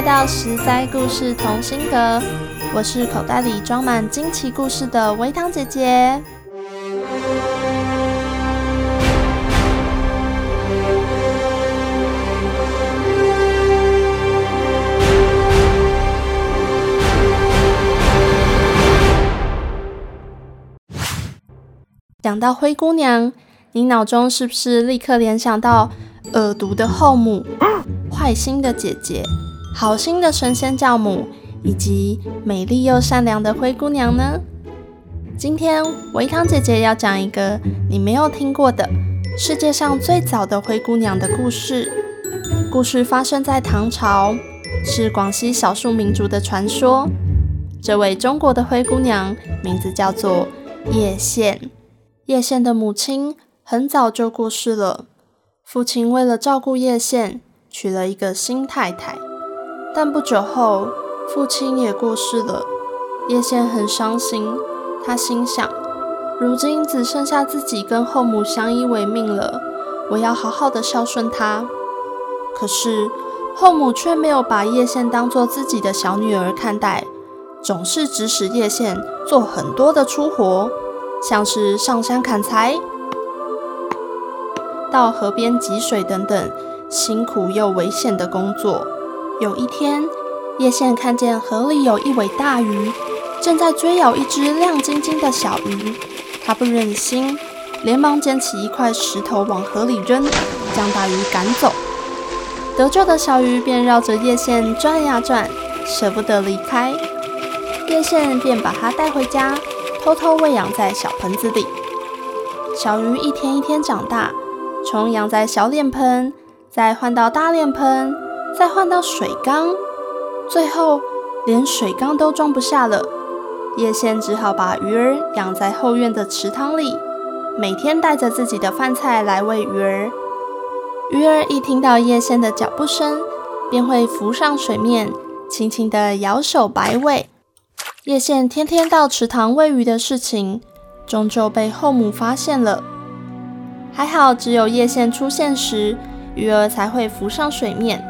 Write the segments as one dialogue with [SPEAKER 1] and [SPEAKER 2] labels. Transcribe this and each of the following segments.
[SPEAKER 1] 来到十灾故事同心阁。我是口袋里装满惊奇故事的微糖姐姐。讲到灰姑娘，你脑中是不是立刻联想到恶毒的后母？坏心的姐姐，好心的神仙教母，以及美丽又善良的灰姑娘呢？今天维糖姐姐要讲一个你没有听过的世界上最早的灰姑娘的故事。故事发生在唐朝，是广西少数民族的传说。这位中国的灰姑娘名字叫做叶县。叶县的母亲很早就过世了，父亲为了照顾叶县，娶了一个新太太，但不久后父亲也过世了。叶县很伤心，他心想：如今只剩下自己跟后母相依为命了，我要好好的孝顺她。可是后母却没有把叶县当做自己的小女儿看待，总是指使叶县做很多的粗活，像是上山砍柴、到河边汲水等等。辛苦又危险的工作。有一天，叶县看见河里有一尾大鱼，正在追咬一只亮晶晶的小鱼。他不忍心，连忙捡起一块石头往河里扔，将大鱼赶走。得救的小鱼便绕着叶县转呀转，舍不得离开。叶县便把它带回家，偷偷喂养在小盆子里。小鱼一天一天长大，从养在小脸盆。再换到大脸盆，再换到水缸，最后连水缸都装不下了。叶县只好把鱼儿养在后院的池塘里，每天带着自己的饭菜来喂鱼儿。鱼儿一听到叶县的脚步声，便会浮上水面，轻轻地摇手摆尾。叶县天天到池塘喂鱼的事情，终究被后母发现了。还好，只有叶县出现时，鱼儿才会浮上水面。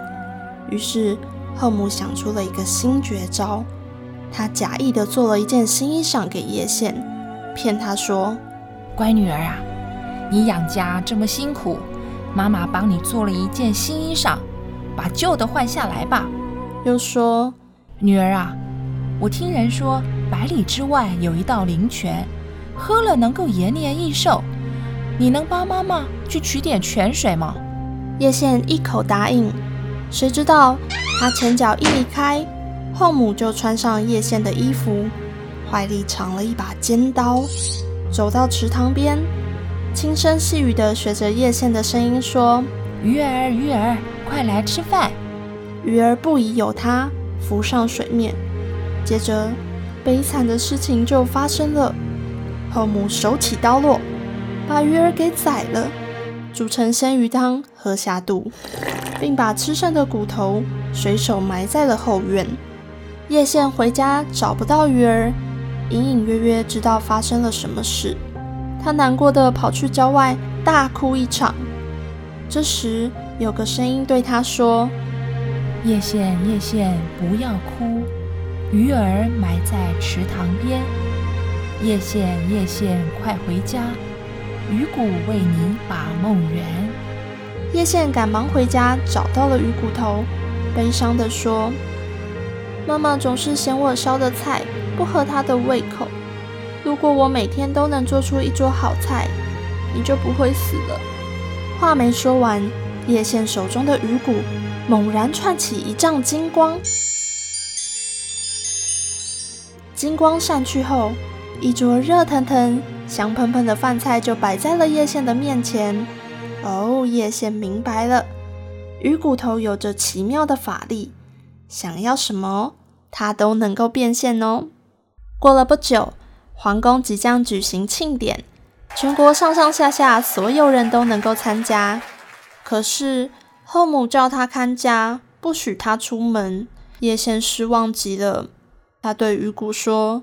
[SPEAKER 1] 于是赫母想出了一个新绝招，她假意的做了一件新衣裳给叶县，骗他说：“
[SPEAKER 2] 乖女儿啊，你养家这么辛苦，妈妈帮你做了一件新衣裳，把旧的换下来吧。”
[SPEAKER 1] 又说：“
[SPEAKER 2] 女儿啊，我听人说百里之外有一道灵泉，喝了能够延年益寿，你能帮妈妈去取点泉水吗？”
[SPEAKER 1] 叶县一口答应，谁知道他前脚一离开，后母就穿上叶县的衣服，怀里藏了一把尖刀，走到池塘边，轻声细语地学着叶县的声音说：“
[SPEAKER 2] 鱼儿，鱼儿，快来吃饭。”
[SPEAKER 1] 鱼儿不疑有他，浮上水面。接着，悲惨的事情就发生了，后母手起刀落，把鱼儿给宰了。煮成鲜鱼汤喝下肚，并把吃剩的骨头随手埋在了后院。叶县回家找不到鱼儿，隐隐约约知道发生了什么事，他难过的跑去郊外大哭一场。这时有个声音对他说：“
[SPEAKER 2] 叶县，叶县，不要哭，鱼儿埋在池塘边。叶县，叶县，快回家。”鱼骨为你把梦圆。
[SPEAKER 1] 叶县赶忙回家，找到了鱼骨头，悲伤地说：“妈妈总是嫌我烧的菜不合她的胃口。如果我每天都能做出一桌好菜，你就不会死了。”话没说完，叶县手中的鱼骨猛然窜起一丈金光，金光散去后，一桌热腾腾。香喷喷的饭菜就摆在了叶县的面前。哦，叶县明白了，鱼骨头有着奇妙的法力，想要什么，它都能够变现哦。过了不久，皇宫即将举行庆典，全国上上下下所有人都能够参加。可是后母叫他看家，不许他出门。叶县失望极了，他对鱼骨说：“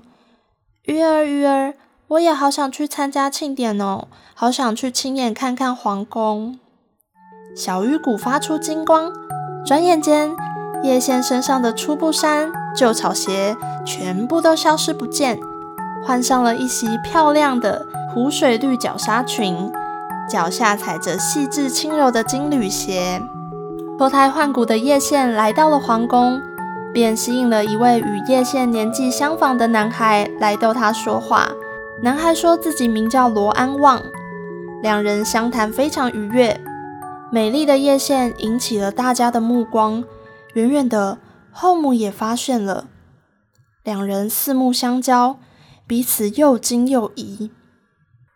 [SPEAKER 1] 鱼儿，鱼儿，我也好想去参加庆典哦，好想去亲眼看看皇宫。”小鱼骨发出金光，转眼间，叶县身上的粗布衫、旧草鞋全部都消失不见，换上了一袭漂亮的湖水绿绞纱裙，脚下踩着细致轻柔的金缕鞋。脱胎换骨的叶县来到了皇宫。便吸引了一位与叶县年纪相仿的男孩来逗他说话。男孩说自己名叫罗安旺，两人相谈非常愉悦。美丽的叶线引起了大家的目光，远远的后母也发现了。两人四目相交，彼此又惊又疑。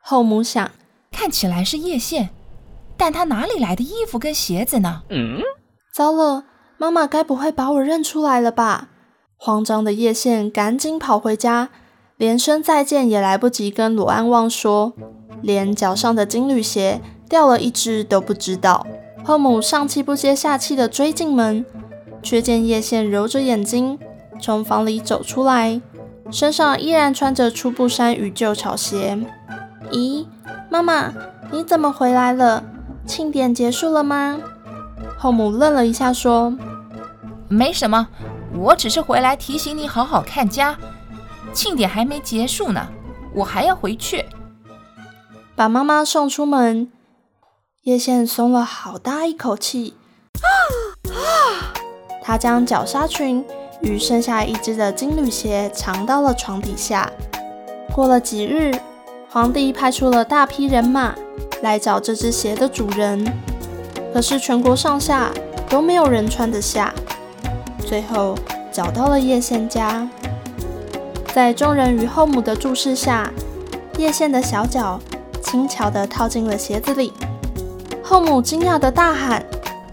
[SPEAKER 1] 后母想，
[SPEAKER 2] 看起来是叶线，但他哪里来的衣服跟鞋子呢？
[SPEAKER 1] 嗯，糟了。妈妈该不会把我认出来了吧？慌张的叶线赶紧跑回家，连声再见也来不及跟罗安旺说，连脚上的金缕鞋掉了一只都不知道。后母上气不接下气地追进门，却见叶县揉着眼睛从房里走出来，身上依然穿着粗布衫与旧草鞋。咦，妈妈，你怎么回来了？庆典结束了吗？后母愣了一下，说。
[SPEAKER 2] 没什么，我只是回来提醒你好好看家。庆典还没结束呢，我还要回去。
[SPEAKER 1] 把妈妈送出门，叶县松了好大一口气。啊啊！她将绞纱裙与剩下一只的金缕鞋藏到了床底下。过了几日，皇帝派出了大批人马来找这只鞋的主人，可是全国上下都没有人穿得下。最后找到了叶县家，在众人与后母的注视下，叶县的小脚轻巧地套进了鞋子里。后母惊讶地大喊：“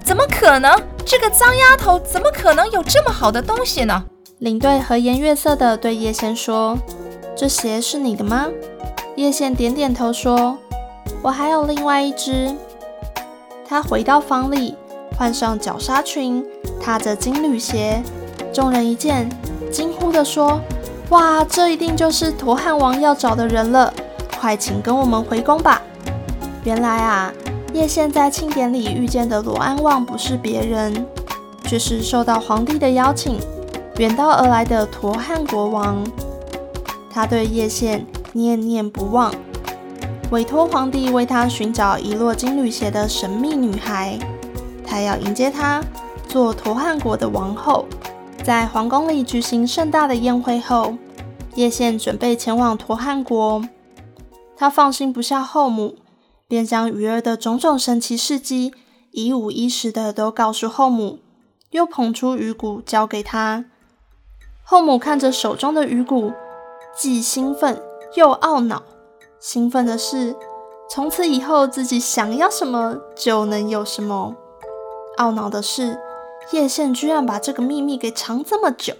[SPEAKER 2] 怎么可能？这个脏丫头怎么可能有这么好的东西呢？”
[SPEAKER 1] 领队和颜悦色地对叶县说：“这鞋是你的吗？”叶县点点头说：“我还有另外一只。”他回到房里。换上绞纱裙，踏着金缕鞋，众人一见，惊呼地说：“哇，这一定就是陀汉王要找的人了！快请跟我们回宫吧。”原来啊，叶县在庆典里遇见的罗安旺不是别人，却是受到皇帝的邀请，远道而来的陀汉国王。他对叶县念念不忘，委托皇帝为他寻找遗落金缕鞋的神秘女孩。他要迎接她做陀汉国的王后，在皇宫里举行盛大的宴会后，叶县准备前往陀汉国。他放心不下后母，便将鱼儿的种种神奇事迹一五一十的都告诉后母，又捧出鱼骨交给他。后母看着手中的鱼骨，既兴奋又懊恼。兴奋的是，从此以后自己想要什么就能有什么。懊恼的是，叶县居然把这个秘密给藏这么久。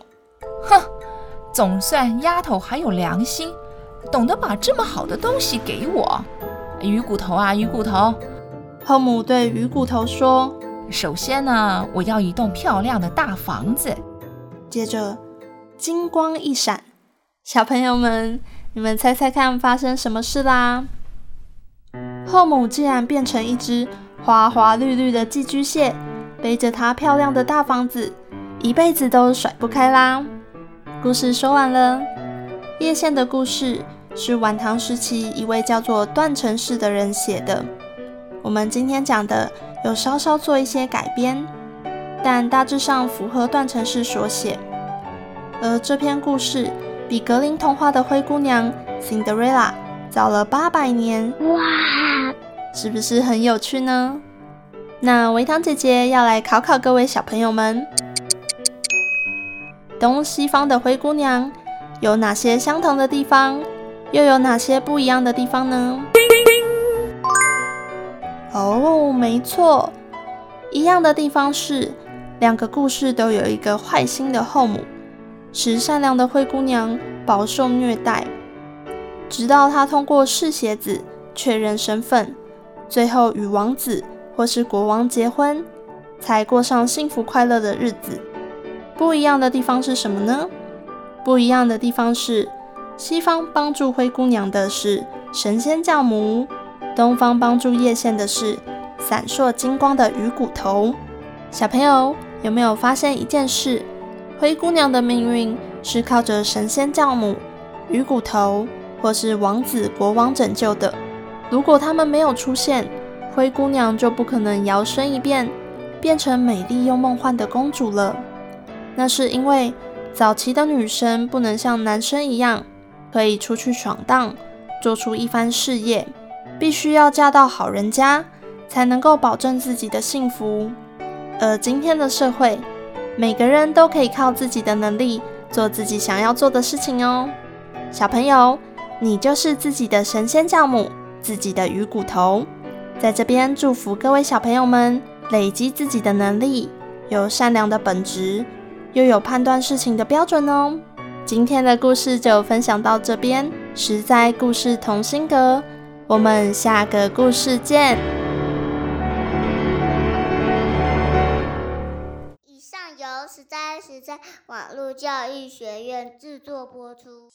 [SPEAKER 2] 哼，总算丫头还有良心，懂得把这么好的东西给我。鱼骨头啊，鱼骨头！
[SPEAKER 1] 后母对鱼骨头说：“
[SPEAKER 2] 首先呢，我要一栋漂亮的大房子。”
[SPEAKER 1] 接着，金光一闪，小朋友们，你们猜猜看发生什么事啦？后母竟然变成一只花花绿绿的寄居蟹。背着她漂亮的大房子，一辈子都甩不开啦。故事说完了。叶县的故事是晚唐时期一位叫做段成式的人写的。我们今天讲的有稍稍做一些改编，但大致上符合段成式所写。而这篇故事比格林童话的灰姑娘 Cinderella 早了八百年。哇，是不是很有趣呢？那维糖姐姐要来考考各位小朋友们：东西方的灰姑娘有哪些相同的地方？又有哪些不一样的地方呢？哦，没错，一样的地方是两个故事都有一个坏心的后母，使善良的灰姑娘饱受虐待，直到她通过试鞋子确认身份，最后与王子或是国王结婚，才过上幸福快乐的日子。不一样的地方是什么呢？不一样的地方是，西方帮助灰姑娘的是神仙教母。东方帮助叶县的是闪烁金光的鱼骨头。小朋友有没有发现一件事？灰姑娘的命运是靠着神仙教母、鱼骨头或是王子、国王拯救的。如果他们没有出现，灰姑娘就不可能摇身一变，变成美丽又梦幻的公主了。那是因为早期的女生不能像男生一样，可以出去闯荡，做出一番事业。必须要嫁到好人家，才能够保证自己的幸福。而今天的社会，每个人都可以靠自己的能力做自己想要做的事情哦。小朋友，你就是自己的神仙教母，自己的鱼骨头。在这边祝福各位小朋友们，累积自己的能力，有善良的本质，又有判断事情的标准哦。今天的故事就分享到这边，实在故事同心阁。我们下个故事见。
[SPEAKER 3] 以上由实在实在网络教育学院制作播出。